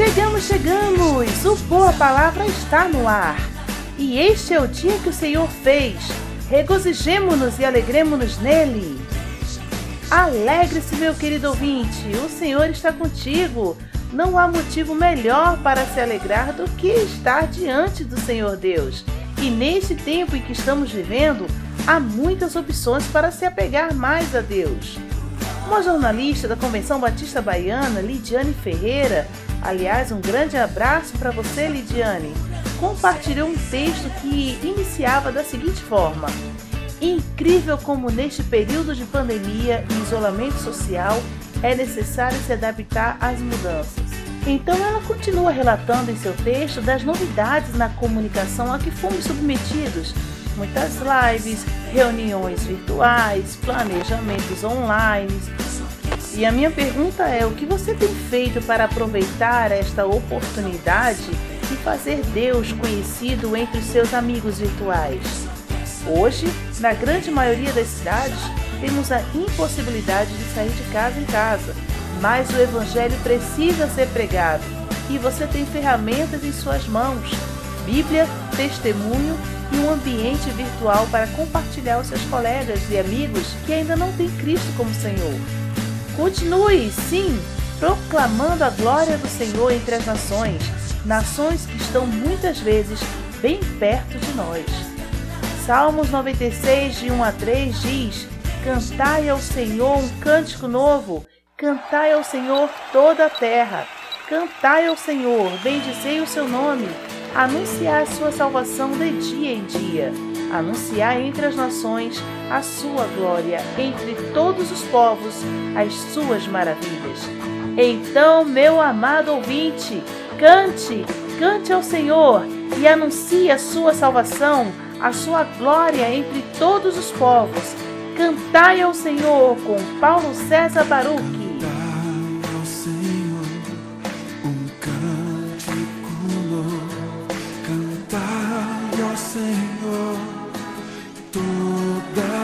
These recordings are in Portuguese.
Chegamos, chegamos! O Boa Palavra está no ar. E este é o dia que o Senhor fez. Regozijemo-nos e alegremos-nos nele. Alegre-se, meu querido ouvinte, o Senhor está contigo. Não há motivo melhor para se alegrar do que estar diante do Senhor Deus. E neste tempo em que estamos vivendo, há muitas opções para se apegar mais a Deus. Uma jornalista da Convenção Batista Baiana, Lidiane Ferreira, aliás, um grande abraço para você, Lidiane, compartilhou um texto que iniciava da seguinte forma: Incrível como neste período de pandemia e isolamento social é necessário se adaptar às mudanças. Então ela continua relatando em seu texto das novidades na comunicação a que fomos submetidos. Muitas lives, reuniões virtuais, planejamentos online. E a minha pergunta é: o que você tem feito para aproveitar esta oportunidade e fazer Deus conhecido entre os seus amigos virtuais? Hoje, na grande maioria das cidades, temos a impossibilidade de sair de casa em casa, mas o Evangelho precisa ser pregado e você tem ferramentas em suas mãos: Bíblia, testemunho e um ambiente virtual para compartilhar aos seus colegas e amigos que ainda não têm Cristo como Senhor. Continue, sim, proclamando a glória do Senhor entre as nações, nações que estão muitas vezes bem perto de nós. Salmos 96, de 1 a 3 diz: Cantai ao Senhor um cântico novo, cantai ao Senhor toda a terra, cantai ao Senhor, bendizei o seu nome, anunciai a sua salvação de dia em dia, anunciai entre as nações a sua glória, entre todos os povos as suas maravilhas. Então, meu amado ouvinte, cante, cante ao Senhor e anuncie a sua salvação a sua glória entre todos os povos. Cantai ao Senhor com Paulo César Baruch.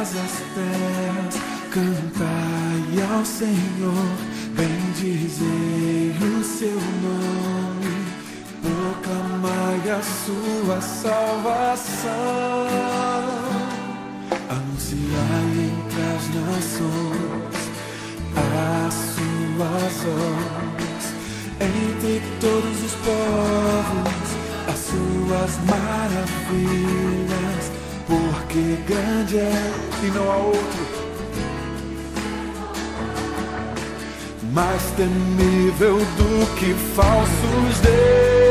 Todas as terras. Cantai ao Senhor, bendizei o seu nome. Proclamai a sua salvação, anunciai entre as nações as suas obras, entre todos os povos as suas maravilhas, porque grande é e não há outro. Mais temível do que falsos deuses.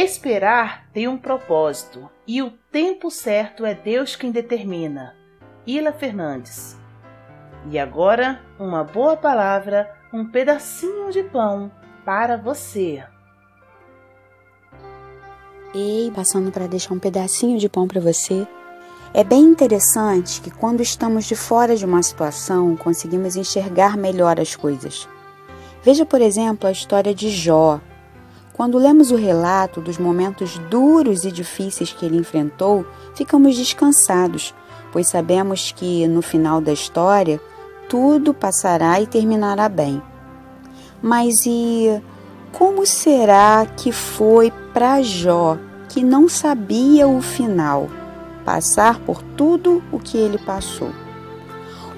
Esperar tem um propósito e o tempo certo é Deus quem determina. Ila Fernandes. E agora, uma boa palavra, um pedacinho de pão para você. Ei, passando para deixar um pedacinho de pão para você. É bem interessante que quando estamos de fora de uma situação, conseguimos enxergar melhor as coisas. Veja, por exemplo, a história de Jó, quando lemos o relato dos momentos duros e difíceis que ele enfrentou, ficamos descansados, pois sabemos que, no final da história, tudo passará e terminará bem. Mas e como será que foi para Jó, que não sabia o final, passar por tudo o que ele passou?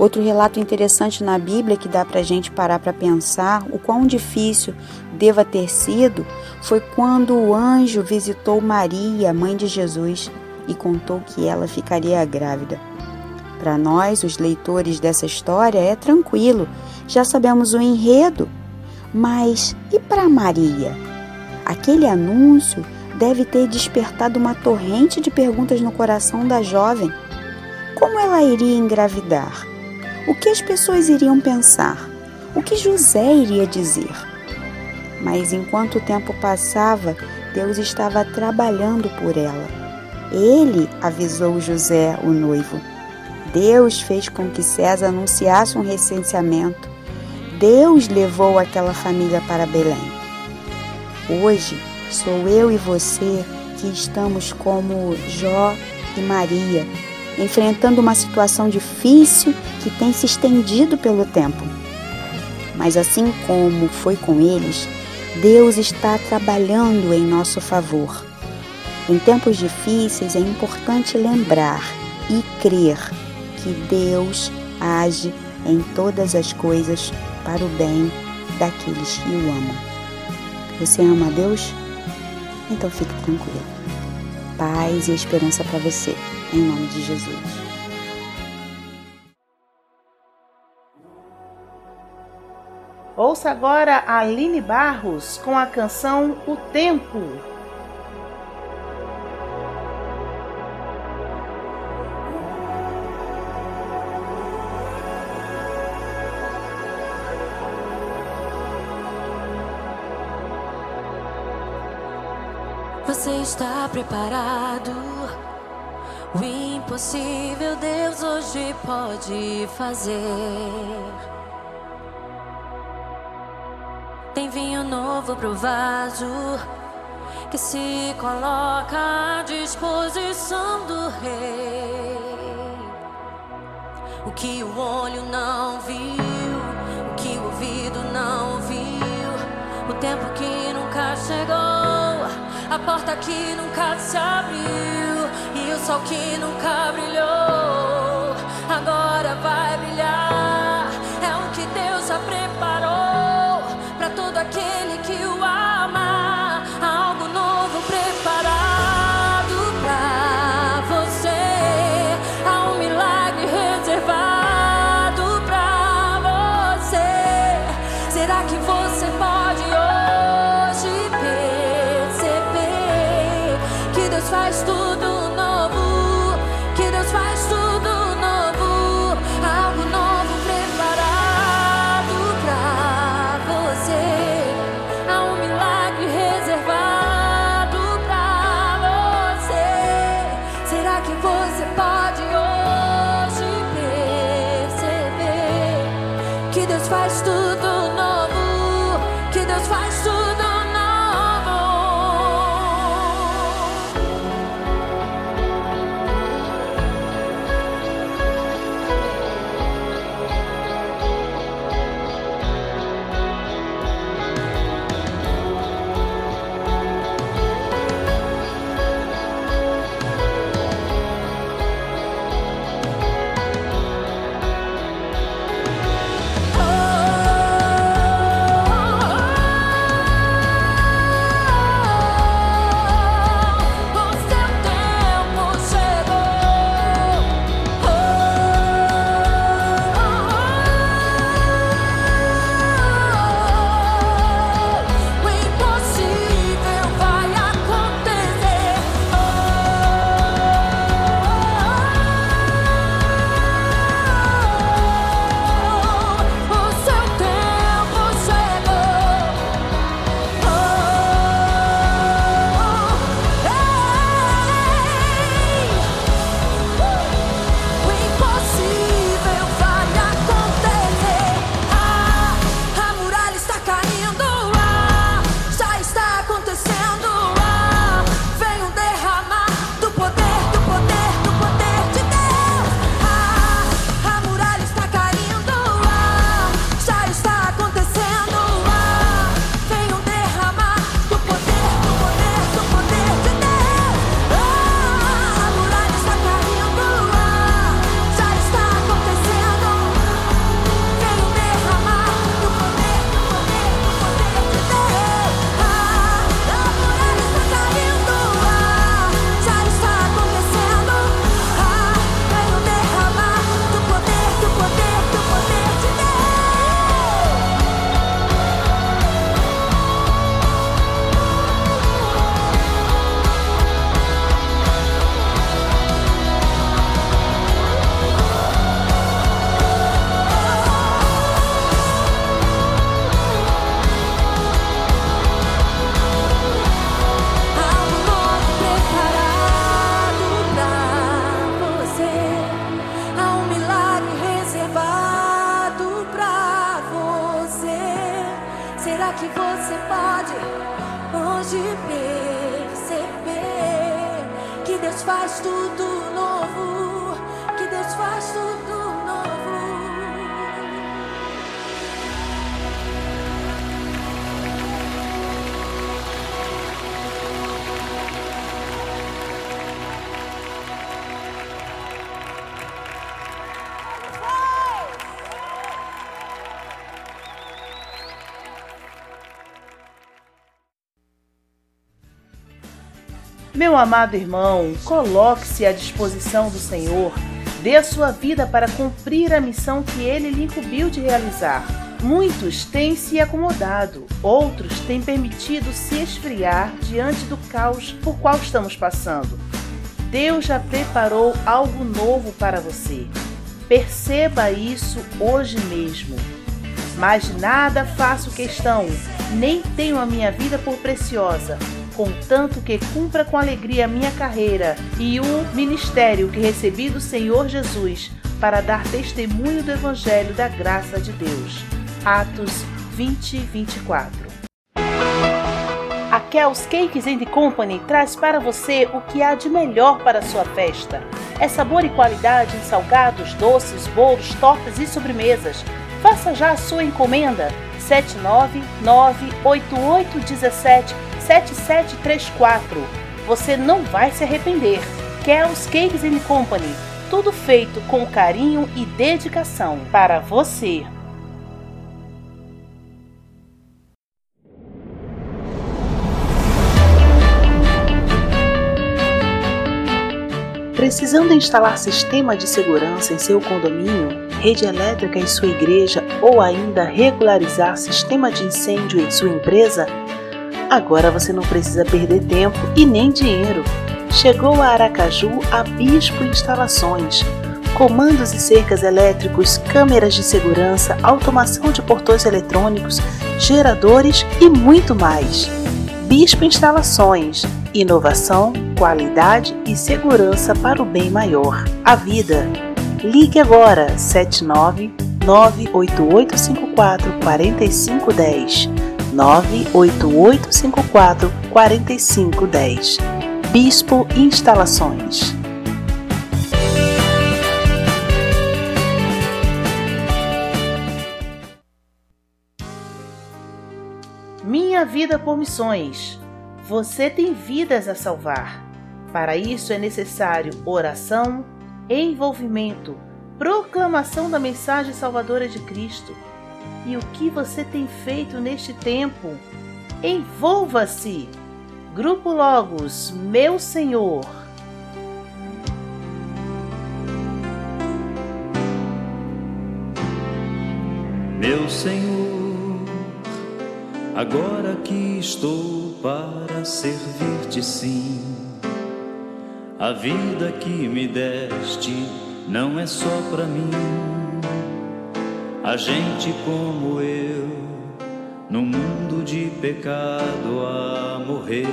Outro relato interessante na Bíblia que dá para a gente parar para pensar o quão difícil deva ter sido foi quando o anjo visitou Maria, mãe de Jesus, e contou que ela ficaria grávida. Para nós, os leitores dessa história, é tranquilo, já sabemos o enredo. Mas e para Maria? Aquele anúncio deve ter despertado uma torrente de perguntas no coração da jovem. Como ela iria engravidar? O que as pessoas iriam pensar? O que José iria dizer? Mas enquanto o tempo passava, Deus estava trabalhando por ela. Ele avisou José, o noivo. Deus fez com que César anunciasse um recenseamento. Deus levou aquela família para Belém. Hoje sou eu e você que estamos como Jó e Maria, enfrentando uma situação difícil que tem se estendido pelo tempo. Mas assim como foi com eles, Deus está trabalhando em nosso favor. Em tempos difíceis é importante lembrar e crer que Deus age em todas as coisas para o bem daqueles que o amam. Você ama a Deus? Então fique tranquilo. Paz e esperança para você, em nome de Jesus. Ouça agora a Aline Barros com a canção O Tempo. Você está preparado? O impossível Deus hoje pode fazer. Tem vinho novo pro vaso que se coloca à disposição do rei. O que o olho não viu, o que o ouvido não ouviu, o tempo que nunca chegou, a porta que nunca se abriu e o sol que nunca brilhou, agora vai aquele que o Oh Meu amado irmão, coloque-se à disposição do Senhor, dê a sua vida para cumprir a missão que ele lhe incumbiu de realizar. Muitos têm se acomodado, outros têm permitido se esfriar diante do caos por qual estamos passando. Deus já preparou algo novo para você. Perceba isso hoje mesmo. Mas nada faço questão, nem tenho a minha vida por preciosa, contanto que cumpra com alegria a minha carreira e o ministério que recebi do Senhor Jesus para dar testemunho do Evangelho da graça de Deus. Atos 20, 24. A Kel's Cakes and Company traz para você o que há de melhor para a sua festa. É sabor e qualidade em salgados, doces, bolos, tortas e sobremesas. Faça já a sua encomenda 7998817 7734. Você não vai se arrepender. Kells Cakes and Company. Tudo feito com carinho e dedicação para você. Precisando instalar sistema de segurança em seu condomínio, rede elétrica em sua igreja ou ainda regularizar sistema de incêndio em sua empresa? Agora você não precisa perder tempo e nem dinheiro. Chegou a Aracaju a Bispo Instalações. Comandos e cercas elétricos, câmeras de segurança, automação de portões eletrônicos, geradores e muito mais. Bispo Instalações. Inovação, qualidade e segurança para o bem maior. A vida. Ligue agora 79 98854 4510 98854 4510. Bispo Instalações. Minha vida por missões. Você tem vidas a salvar. Para isso é necessário oração, envolvimento, proclamação da mensagem salvadora de Cristo e o que você tem feito neste tempo. Envolva-se! Grupo Logos, meu Senhor. Meu Senhor, agora que estou para servir-te sim, a vida que me deste não é só para mim a gente como eu, no mundo de pecado a morrer.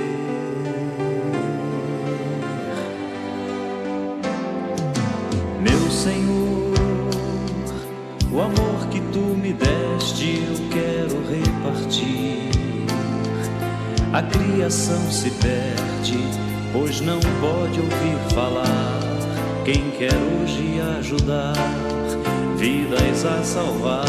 Meu Senhor, o amor que tu me deste eu quero repartir. A criação se perde, pois não pode ouvir falar. Quem quer hoje ajudar vidas a salvar.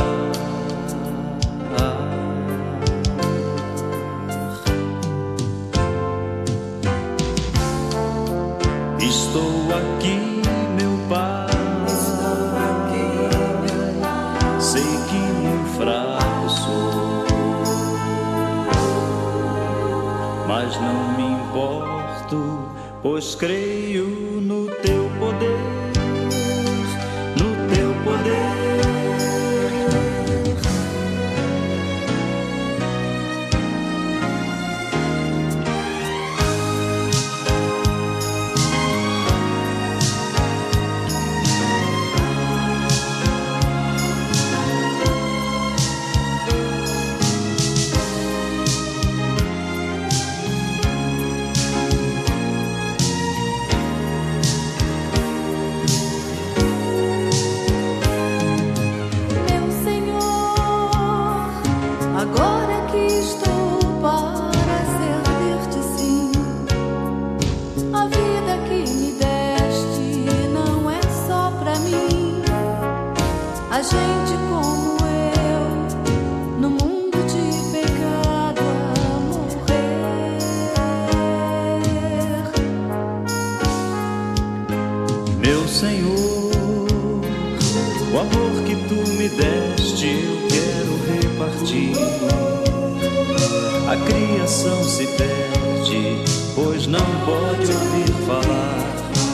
Estou aqui, meu Pai. Sei que muito fraco sou, mas não me importo, pois creio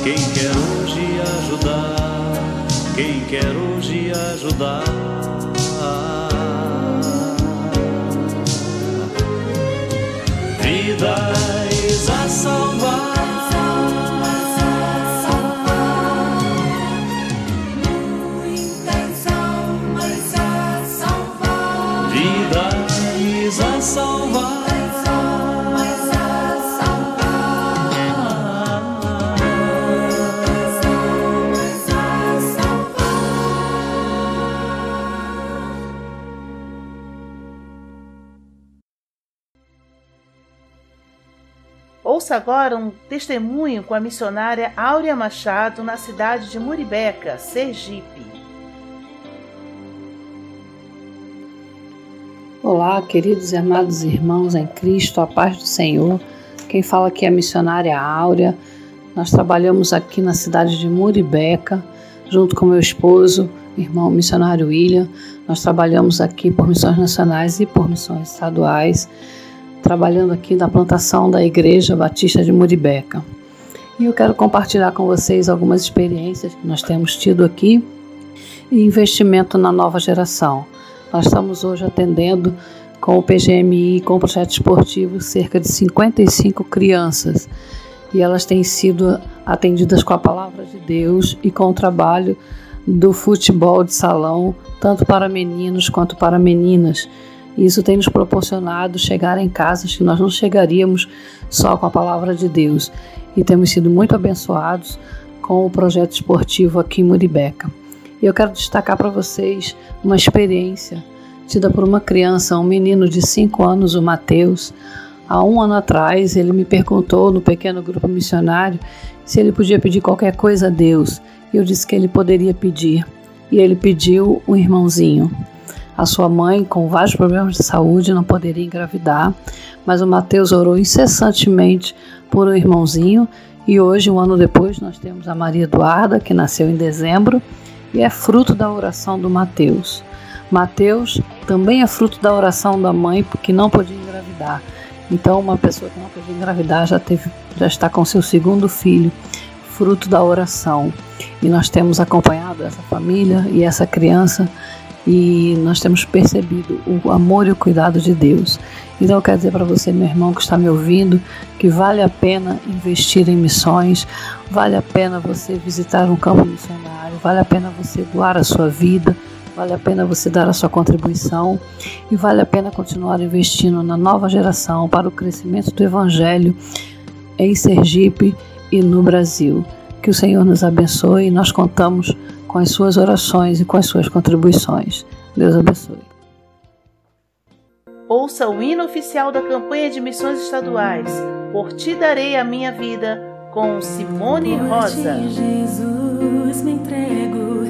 Quem quer hoje ajudar, quem quer hoje ajudar. Vidas a salvar. Vidas a salvar. Agora um testemunho com a missionária Áurea Machado na cidade de Muribeca, Sergipe. Olá, queridos e amados irmãos em Cristo, a paz do Senhor. Quem fala aqui é a missionária Áurea. Nós trabalhamos aqui na cidade de Muribeca, junto com meu esposo, irmão missionário William. Nós trabalhamos aqui por missões nacionais e por missões estaduais, trabalhando aqui na plantação da Igreja Batista de Muribeca. E eu quero compartilhar com vocês algumas experiências que nós temos tido aqui e investimento na nova geração. Nós estamos hoje atendendo com o PGMI, com o projeto esportivo, cerca de 55 crianças. E elas têm sido atendidas com a palavra de Deus e com o trabalho do futebol de salão, tanto para meninos quanto para meninas. Isso tem nos proporcionado chegar em casas que nós não chegaríamos só com a palavra de Deus. E temos sido muito abençoados com o projeto esportivo aqui em Muribeca. E eu quero destacar para vocês uma experiência tida por uma criança, um menino de 5 anos, o Mateus. Há um ano atrás, ele me perguntou no pequeno grupo missionário se ele podia pedir qualquer coisa a Deus. E eu disse que ele poderia pedir. E ele pediu um irmãozinho. A sua mãe, com vários problemas de saúde, não poderia engravidar, mas o Mateus orou incessantemente por um irmãozinho. E hoje, um ano depois, nós temos a Maria Eduarda, que nasceu em dezembro e é fruto da oração do Mateus. Mateus também é fruto da oração da mãe, porque não podia engravidar. Então, uma pessoa que não podia engravidar já, teve, já está com seu segundo filho, fruto da oração. E nós temos acompanhado essa família e essa criança e nós temos percebido o amor e o cuidado de Deus. Então eu quero dizer para você, meu irmão que está me ouvindo, que vale a pena investir em missões, vale a pena você visitar um campo missionário, vale a pena você doar a sua vida, vale a pena você dar a sua contribuição e vale a pena continuar investindo na nova geração para o crescimento do Evangelho em Sergipe e no Brasil. Que o Senhor nos abençoe e nós contamos com as suas orações e com as suas contribuições. Deus abençoe. Ouça o hino oficial da campanha de missões estaduais. Por ti darei a minha vida, com Simone Rosa. Por ti, Jesus, me entrego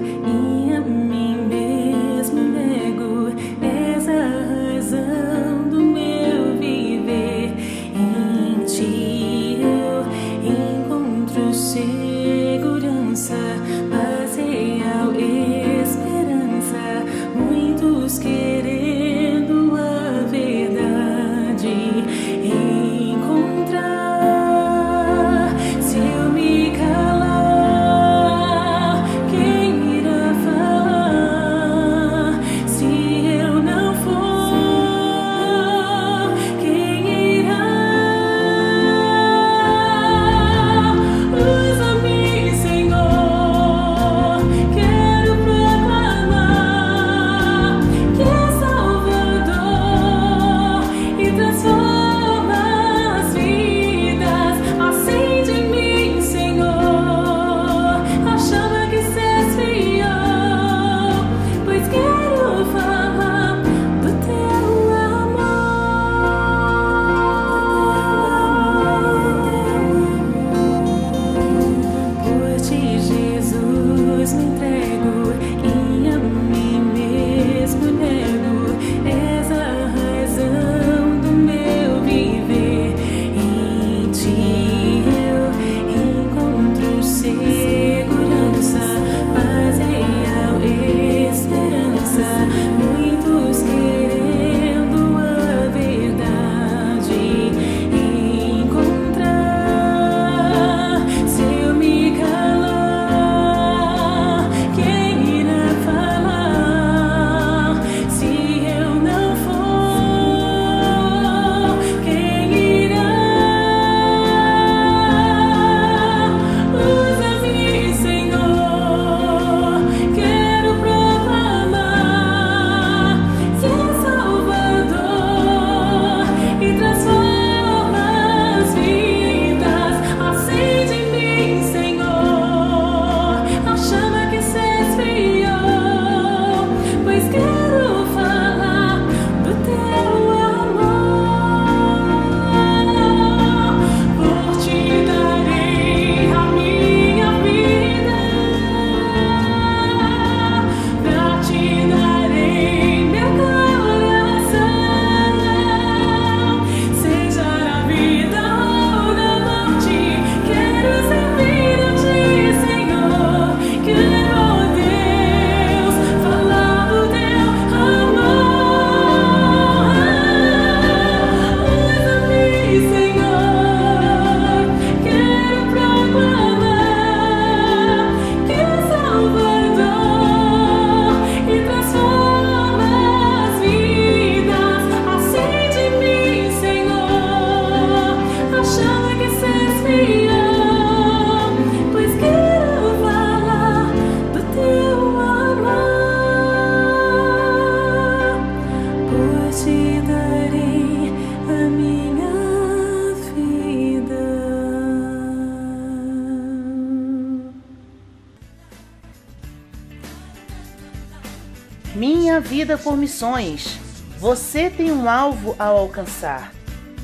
vida por missões. Você tem um alvo ao alcançar.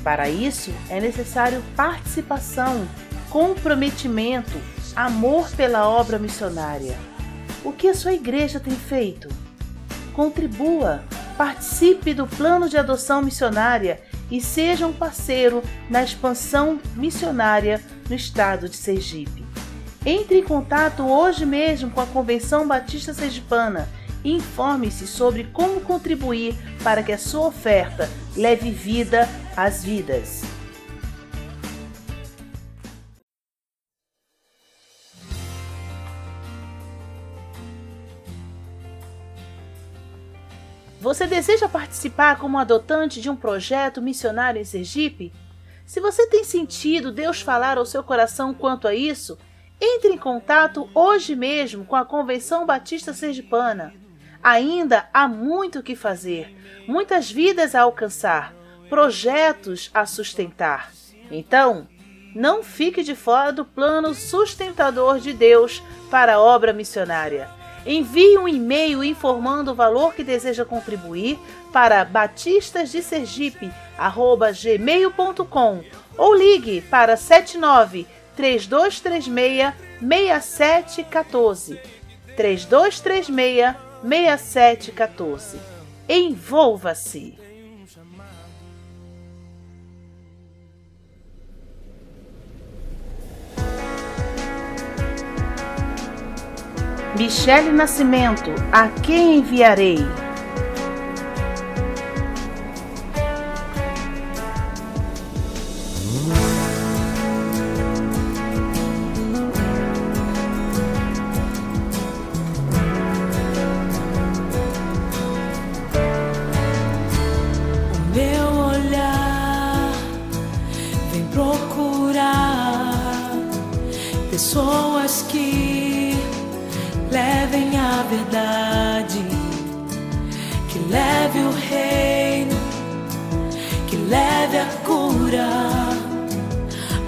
Para isso é necessário participação, comprometimento, amor pela obra missionária. O que a sua igreja tem feito? Contribua, participe do plano de adoção missionária e seja um parceiro na expansão missionária no estado de Sergipe. Entre em contato hoje mesmo com a Convenção Batista Sergipana Informe-se sobre como contribuir para que a sua oferta leve vida às vidas. Você deseja participar como adotante de um projeto missionário em Sergipe? Se você tem sentido Deus falar ao seu coração quanto a isso, entre em contato hoje mesmo com a Convenção Batista Sergipana. Ainda há muito o que fazer, muitas vidas a alcançar, projetos a sustentar. Então, não fique de fora do plano sustentador de Deus para a obra missionária. Envie um e-mail informando o valor que deseja contribuir para batistasdesergipe@gmail.com ou ligue para 79 3236 6714 3236 6714. Envolva-se! Michele Nascimento, a quem enviarei?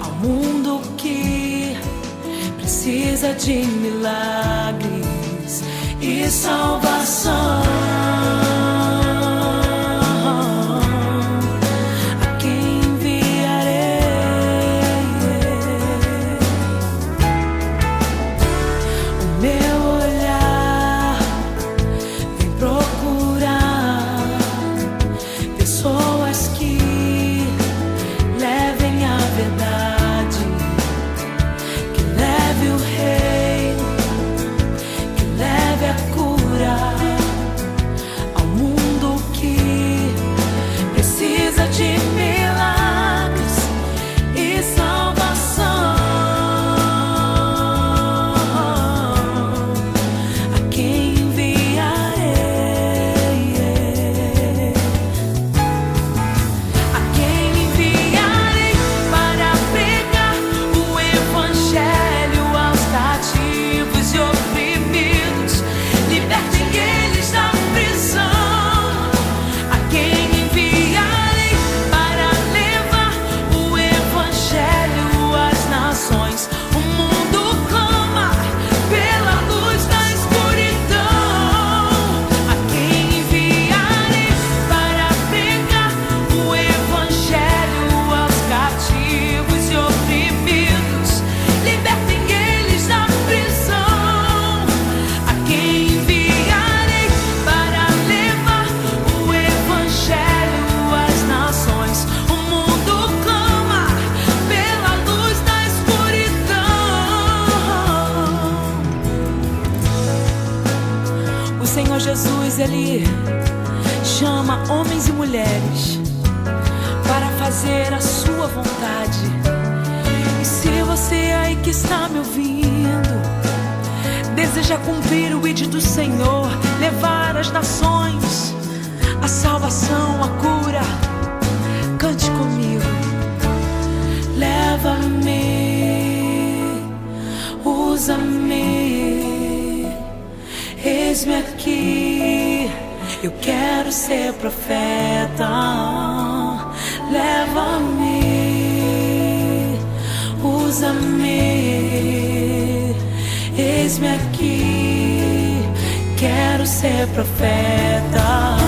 Ao mundo que precisa de milagres e salvação. Está me ouvindo. Deseja cumprir o id do Senhor, levar as nações a salvação, a cura, cante comigo. Leva-me, usa-me. Eis-me aqui, eu quero ser profeta. Usa-me, eis-me aqui, quero ser profeta.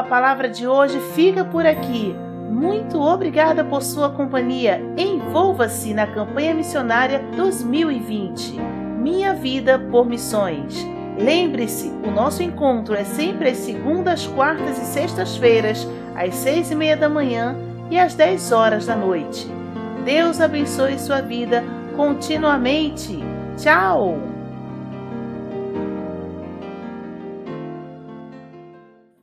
Boa Palavra de hoje fica por aqui. Muito obrigada por sua companhia. Envolva-se na campanha missionária 2020. Minha Vida por Missões. Lembre-se, o nosso encontro é sempre às segundas, quartas e sextas-feiras, às seis e meia da manhã e às dez horas da noite. Deus abençoe sua vida continuamente. Tchau!